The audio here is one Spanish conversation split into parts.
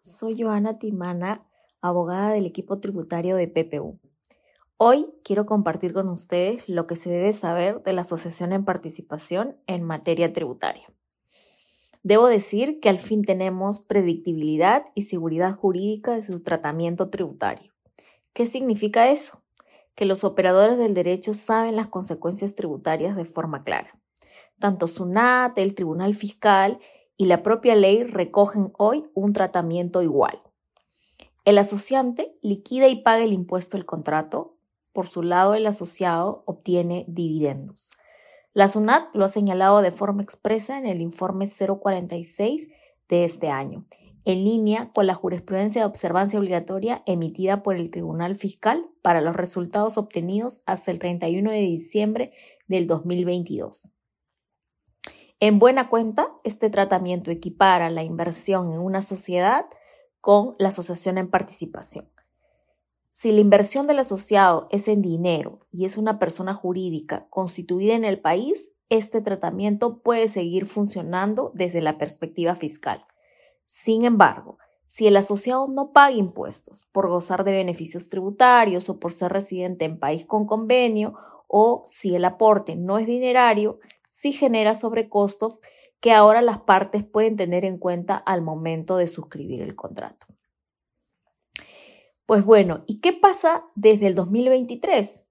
soy Joana Timana, abogada del equipo tributario de PPU. Hoy quiero compartir con ustedes lo que se debe saber de la asociación en participación en materia tributaria. Debo decir que al fin tenemos predictibilidad y seguridad jurídica de su tratamiento tributario. ¿Qué significa eso? Que los operadores del derecho saben las consecuencias tributarias de forma clara. Tanto SUNAT, el Tribunal Fiscal y la propia ley recogen hoy un tratamiento igual. El asociante liquida y paga el impuesto del contrato. Por su lado, el asociado obtiene dividendos. La SUNAT lo ha señalado de forma expresa en el informe 046 de este año, en línea con la jurisprudencia de observancia obligatoria emitida por el Tribunal Fiscal para los resultados obtenidos hasta el 31 de diciembre del 2022. En buena cuenta, este tratamiento equipara la inversión en una sociedad con la asociación en participación. Si la inversión del asociado es en dinero y es una persona jurídica constituida en el país, este tratamiento puede seguir funcionando desde la perspectiva fiscal. Sin embargo, si el asociado no paga impuestos por gozar de beneficios tributarios o por ser residente en país con convenio, o si el aporte no es dinerario, sí genera sobrecostos que ahora las partes pueden tener en cuenta al momento de suscribir el contrato. Pues bueno, ¿y qué pasa desde el 2023?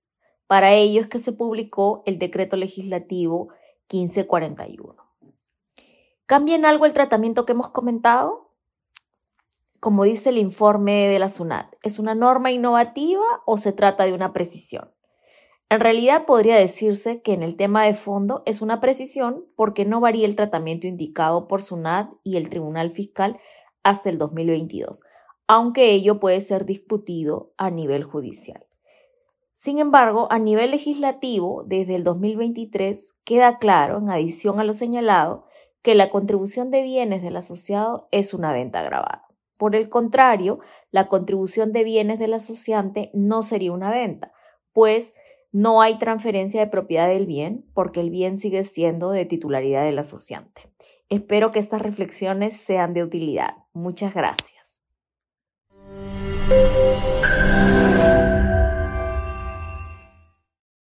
Para ello es que se publicó el decreto legislativo 1541. ¿Cambia en algo el tratamiento que hemos comentado? Como dice el informe de la SUNAT, ¿es una norma innovativa o se trata de una precisión? En realidad podría decirse que en el tema de fondo es una precisión porque no varía el tratamiento indicado por SUNAT y el Tribunal Fiscal hasta el 2022, aunque ello puede ser discutido a nivel judicial. Sin embargo, a nivel legislativo, desde el 2023 queda claro, en adición a lo señalado, que la contribución de bienes del asociado es una venta grabada. Por el contrario, la contribución de bienes del asociante no sería una venta, pues no hay transferencia de propiedad del bien porque el bien sigue siendo de titularidad del asociante. Espero que estas reflexiones sean de utilidad. Muchas gracias.